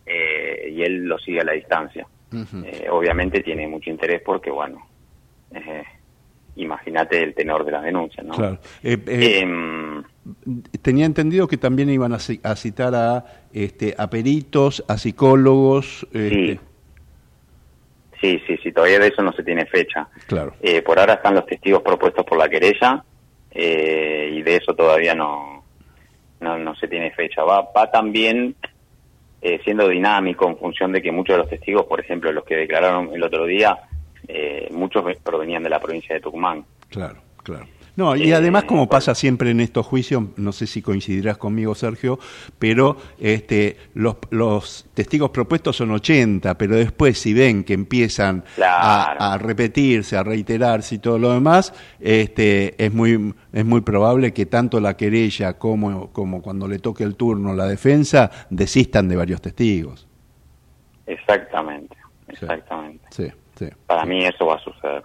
eh, y él lo sigue a la distancia. obviamente tiene mucho interés porque, bueno, imagínate el tenor de las denuncias, ¿no? Claro. Em, tenía entendido que también iban a, citar a, este, a peritos, a psicólogos. Este, Sí, sí, sí, todavía de eso no se tiene fecha. Claro. Eh, por ahora están los testigos propuestos por la querella eh, y de eso todavía no, no, se tiene fecha. Va, va también eh, siendo dinámico en función de que muchos de los testigos, por ejemplo, los que declararon el otro día, muchos provenían de la provincia de Tucumán. Claro, claro. No, y además como pasa siempre en estos juicios, no sé si coincidirás conmigo, Sergio, pero este, los, testigos propuestos son 80, pero después si ven que empiezan a, repetirse, a reiterarse y todo lo demás, este, es muy es muy probable que tanto la querella como, como cuando le toque el turno la defensa desistan de varios testigos. Exactamente, exactamente. Para mí eso va a suceder.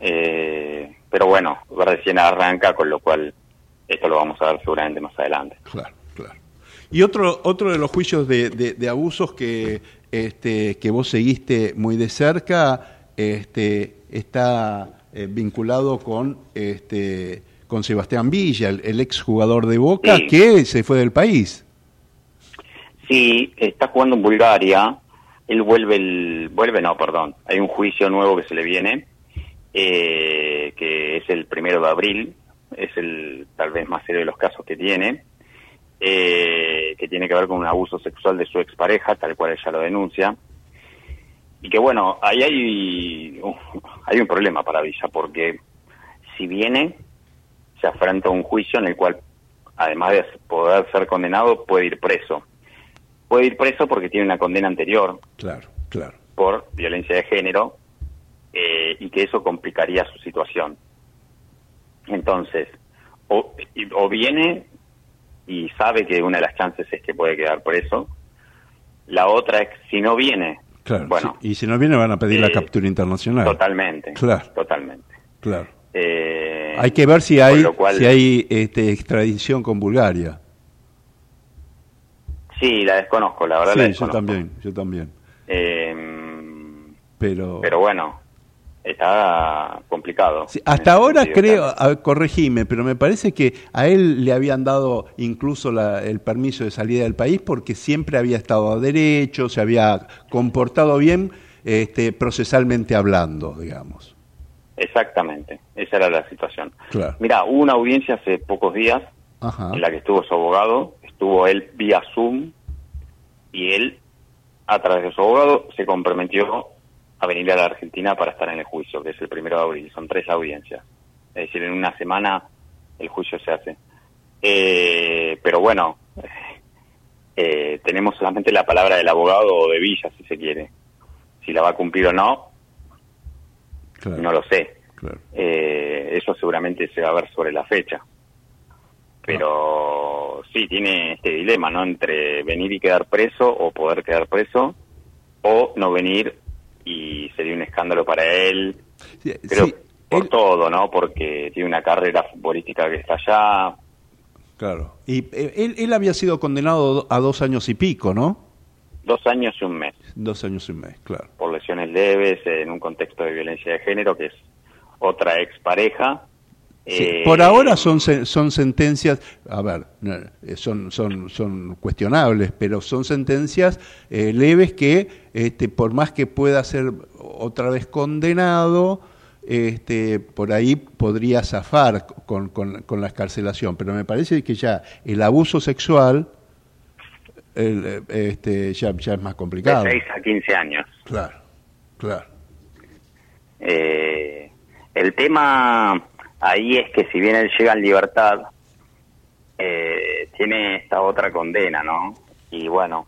Eh, pero bueno, recién arranca, con lo cual esto lo vamos a ver seguramente más adelante. Claro, claro. Y otro, otro de los juicios de, de, abusos que, este, que vos seguiste muy de cerca este, está eh, vinculado con, este, con Sebastián Villa, el, el ex jugador de Boca, que se fue del país. Sí, está jugando en Bulgaria. Él vuelve, el, vuelve, no, perdón. Hay un juicio nuevo que se le viene eh, que es el primero de abril, es el tal vez más serio de los casos que tiene, eh, que tiene que ver con un abuso sexual de su expareja, tal cual ella lo denuncia. Y que bueno, ahí hay, hay un problema para Villa, porque si viene, se afronta un juicio en el cual, además de poder ser condenado, puede ir preso. Puede ir preso porque tiene una condena anterior. Claro, claro. Por violencia de género, eh, y que eso complicaría su situación. Entonces, o, o viene y sabe que una de las chances es que puede quedar preso. La otra es si no viene. bueno, y si no viene van a pedir la eh, captura internacional. Totalmente. Claro. Totalmente. Claro. Eh, hay que ver si hay si hay este, extradición con Bulgaria. Sí, la desconozco, la verdad. Sí, yo también, yo también. pero pero bueno, está complicado. hasta ahora creo, corregime, pero me parece que a él le habían dado incluso el permiso de salida del país porque siempre había estado a derecho, se había comportado bien este, procesalmente hablando, digamos. Exactamente, esa era la situación. Mira, hubo una audiencia hace pocos días en la que estuvo su abogado, estuvo él vía Zoom y él, a través de su abogado, se comprometió a venir a la Argentina para estar en el juicio, que es el primero de abril. Son tres audiencias. Es decir, en una semana el juicio se hace. Eh, pero bueno, eh, tenemos solamente la palabra del abogado o de Villa, si se quiere. Si la va a cumplir o no, no lo sé. Eh, eso seguramente se va a ver sobre la fecha. Pero sí, tiene este dilema, ¿no? Entre venir y quedar preso o poder quedar preso o no venir y sería un escándalo para él. Sí, por todo, ¿no? Porque tiene una carrera futbolística que está allá. Claro. Y eh, él, él había sido condenado a dos años y pico, ¿no? Dos años y un mes. Dos años y un mes, claro. Por lesiones leves en un contexto de violencia de género, que es otra expareja. Sí, Eh, por ahora son son sentencias, a ver, eh, son son son cuestionables, pero son sentencias eh, leves que, este, por más que pueda ser otra vez condenado, este, por ahí podría zafar con, con, con la escarcelación. Pero me parece que ya el abuso sexual, el, eh, este, ya ya es más complicado. De 6 a 15 años. Claro, claro. Eh, el tema ahí es que si bien él llega en libertad, eh, tiene esta otra condena, ¿no? Y bueno,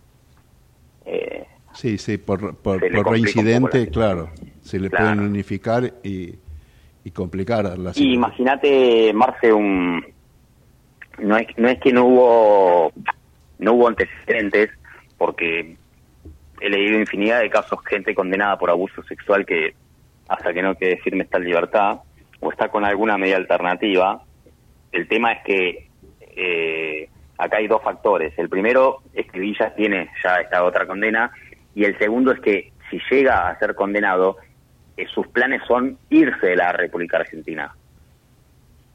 eh, Sí, sí, por, por, por reincidente, la claro. Se le Claro. pueden unificar y, y complicar la situación. imagínate, Marce, un no es no es que no hubo no hubo antecedentes porque he leído infinidad de casos gente condenada por abuso sexual que hasta que no quede firme está en libertad o está con alguna medida alternativa el tema es que eh, acá hay dos factores el primero es que Villa tiene ya esta otra condena y el segundo es que si llega a ser condenado eh, sus planes son irse de la República Argentina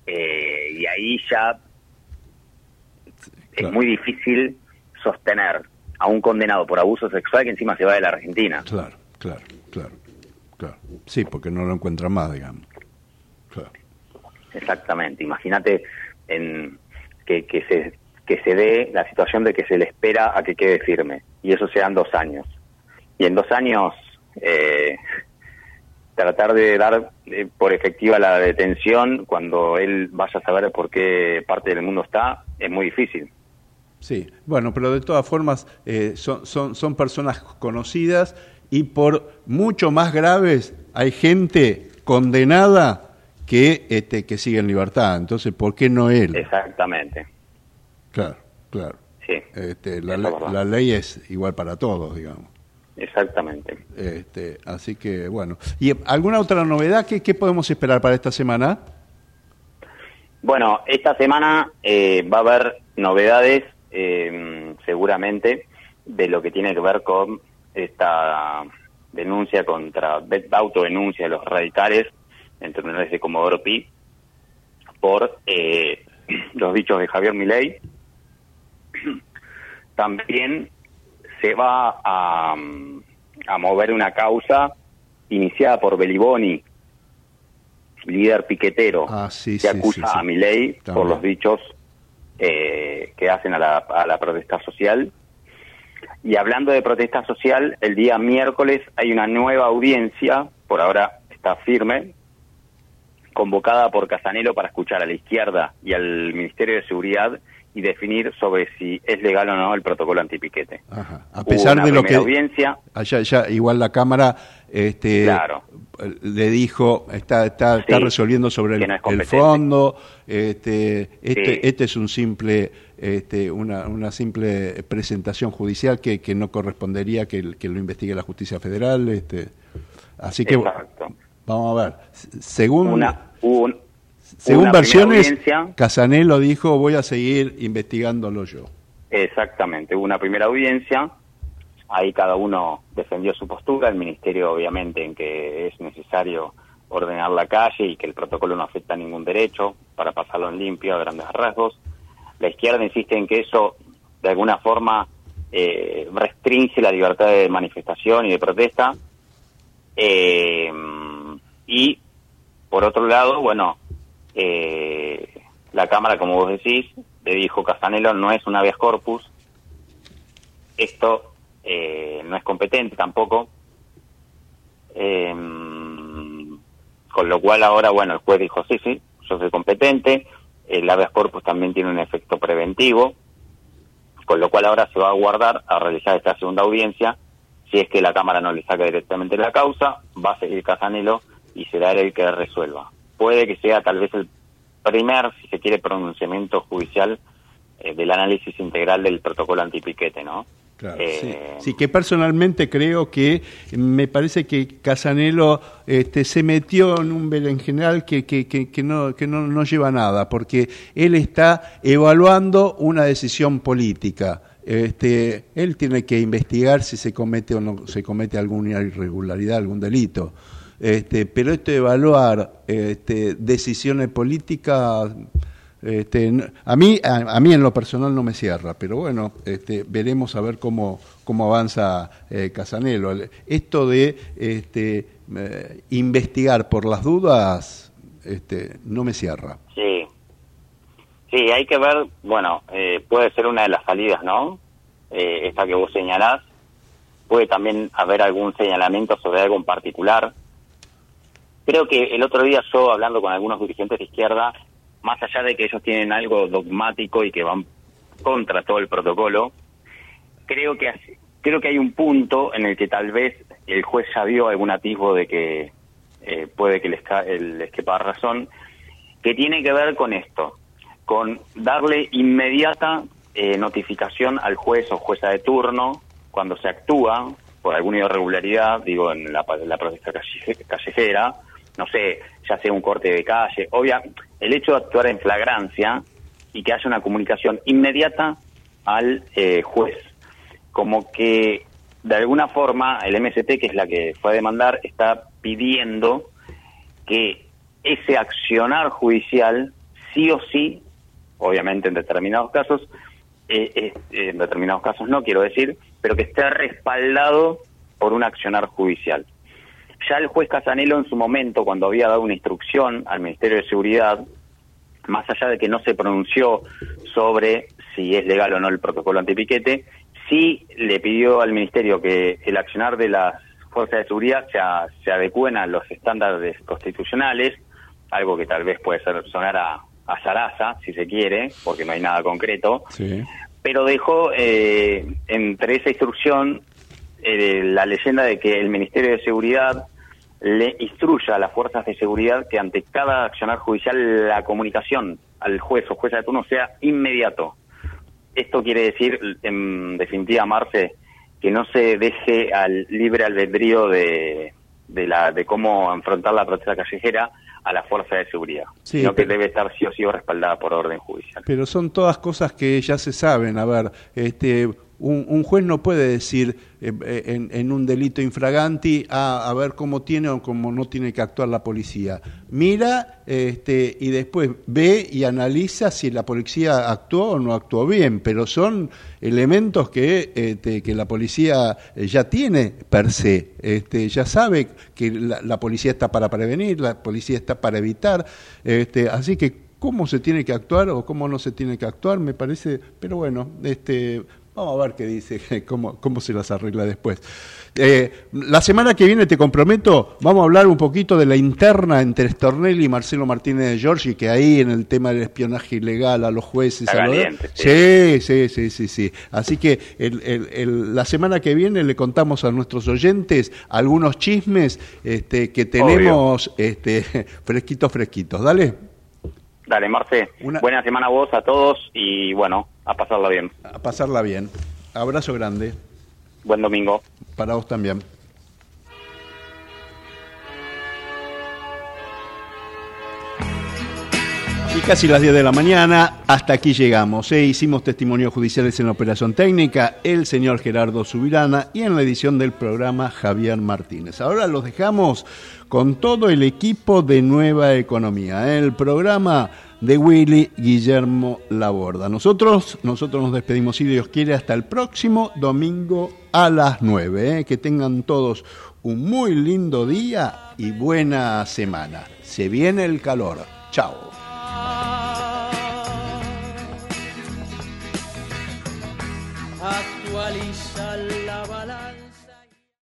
Eh, y ahí ya Claro. es muy difícil sostener a un condenado por abuso sexual que encima se va de la Argentina. Claro, claro, claro, claro. Sí, porque no lo encuentran más, digamos. Exactamente. Imagínate en que, que se que se dé la situación de que se le espera a que quede firme y eso sean dos años. Y en dos años eh, tratar de dar eh, por efectiva la detención cuando él vaya a saber por qué parte del mundo está es muy difícil. Sí, bueno, pero de todas formas eh, son, son, son personas conocidas y por mucho más graves hay gente condenada que, este, que sigue en libertad. Entonces, ¿por qué no él? Exactamente. Claro, claro. Sí. Este, la, le- la ley es igual para todos, digamos. Exactamente. Este, así que, bueno. ¿Y alguna otra novedad? ¿Qué, qué podemos esperar para esta semana? Bueno, esta semana eh, va a haber novedades, eh, seguramente, de lo que tiene que ver con esta denuncia contra, autodenuncia de los radicales en tribunales de Comodoro Pi por eh, los dichos de Javier Milei. También se va a, mm, a mover una causa iniciada por Beliboni, líder piquetero, Ah, sí, que acusa sí, sí. a Milei por los dichos eh, que hacen a la, a la protesta social. Y hablando de protesta social, el día miércoles hay una nueva audiencia, por ahora está firme, convocada por Casanelo para escuchar a la izquierda y al Ministerio de Seguridad y definir sobre si es legal o no el protocolo antipiquete. Ajá. A pesar de lo que audiencia, allá ya igual la cámara este Claro. le dijo está está, está resolviendo sobre el, no fondo este este Sí. este es un simple este una, una simple presentación judicial que, que no correspondería que, que lo investigue la justicia federal este así que Exacto. vamos a ver según una, hubo un- según versiones. Casanelo dijo voy a seguir investigándolo yo Exactamente, hubo una primera audiencia, ahí cada uno defendió su postura, el ministerio obviamente en que es necesario ordenar la calle y que el protocolo no afecta ningún derecho para pasarlo en limpio a grandes rasgos. La izquierda insiste en que eso de alguna forma eh, restringe la libertad de manifestación y de protesta. Eh, y por otro lado, bueno, eh, la Cámara, como vos decís, le dijo Casanelo, no es un habeas corpus, esto eh, no es competente tampoco, Eh, con lo cual ahora, bueno, el juez dijo, sí, sí, yo soy competente, el habeas corpus también tiene un efecto preventivo, con lo cual ahora se va a guardar a realizar esta segunda audiencia, si es que la Cámara no le saca directamente la causa, va a seguir Casanelo y será él el que resuelva. Puede que sea tal vez el primer, si se quiere, pronunciamiento judicial eh, del análisis integral del protocolo antipiquete, ¿no? Claro, eh, sí. que personalmente creo que me parece que Casanelo este, se metió en un berenjenal que, que, que, no, que no, no lleva nada, porque él está evaluando una decisión política. Este, él tiene que investigar si se comete o no se comete alguna irregularidad, algún delito. Este, pero esto de evaluar este, decisiones políticas este, a, mí, a, mí en lo personal no me cierra, pero bueno, este, veremos a ver cómo, cómo avanza eh, Casanelo. Esto de este, eh, investigar por las dudas este, no me cierra. Sí, sí, hay que ver, bueno, eh, puede ser una de las salidas, ¿no? esta que vos señalás. Puede también haber algún señalamiento sobre algo en particular. Creo que el otro día yo, hablando con algunos dirigentes de izquierda, más allá de que ellos tienen algo dogmático y que van contra todo el protocolo, creo que creo que hay un punto en el que tal vez el juez ya vio algún atisbo de que eh, puede que les, les quepa razón, que tiene que ver con esto, con darle inmediata eh, notificación al juez o jueza de turno cuando se actúa por alguna irregularidad, digo, en la, la protesta callejera, no sé, ya sea un corte de calle, obvia, el hecho de actuar en flagrancia y que haya una comunicación inmediata al eh, juez, como que de alguna forma el MST, que es la que fue a demandar, está pidiendo que ese accionar judicial sí o sí, obviamente en determinados casos, eh, eh, en determinados casos no quiero decir, pero que esté respaldado por un accionar judicial. Ya el juez Casanelo en su momento, cuando había dado una instrucción al Ministerio de Seguridad, más allá de que no se pronunció sobre si es legal o no el protocolo antipiquete, sí le pidió al Ministerio que el accionar de las fuerzas de seguridad se, se adecúen a los estándares constitucionales, algo que tal vez puede ser, sonar a, a zaraza, si se quiere, porque no hay nada concreto, pero dejó eh, entre esa instrucción eh, la leyenda de que el Ministerio de Seguridad le instruya a las fuerzas de seguridad que ante cada accionar judicial la comunicación al juez o jueza de turno sea inmediato. Esto quiere decir, en definitiva, Marce, que no se deje al libre albedrío de, de, la, de cómo enfrentar la protesta callejera a la fuerza de seguridad, sino que debe estar sí o sí respaldada por orden judicial. Pero son todas cosas que ya se saben. A ver, este, un, juez no puede decir eh, eh, en, un delito infraganti a, ver cómo tiene o cómo no tiene que actuar la policía. Mira este, y después ve y analiza si la policía actuó o no actuó bien, pero son elementos que, este, que la policía eh, ya tiene per se, este, ya sabe que la, policía está para prevenir, la policía está para evitar, este, así que cómo se tiene que actuar o cómo no se tiene que actuar, me parece, pero bueno, este, Vamos a ver qué dice, cómo, cómo se las arregla después. Eh, la semana que viene, te comprometo, vamos a hablar un poquito de la interna entre Stornelli y Marcelo Martínez de Giorgi, que ahí en el tema del espionaje ilegal a los jueces. A los... sí. sí, sí, sí, sí. Así que la semana que viene le contamos a nuestros oyentes algunos chismes este, que tenemos este, fresquitos, fresquitos. Dale. Dale, Marce. Buena semana a vos, a todos y bueno, a pasarla bien. A pasarla bien. Abrazo grande. Buen domingo. Para vos también. Y casi las 10 de la mañana, hasta aquí llegamos. ¿eh? Hicimos testimonios judiciales en la operación técnica, el señor Gerardo Subirana y en la edición del programa Javier Martínez. Ahora los dejamos con todo el equipo de Nueva Economía, ¿eh? el programa de Willy Guillermo Laborda. Nosotros, nosotros nos despedimos, si Dios quiere, hasta el próximo domingo a las 9. ¿eh? Que tengan todos un muy lindo día y buena semana. Se viene el calor. Chao. I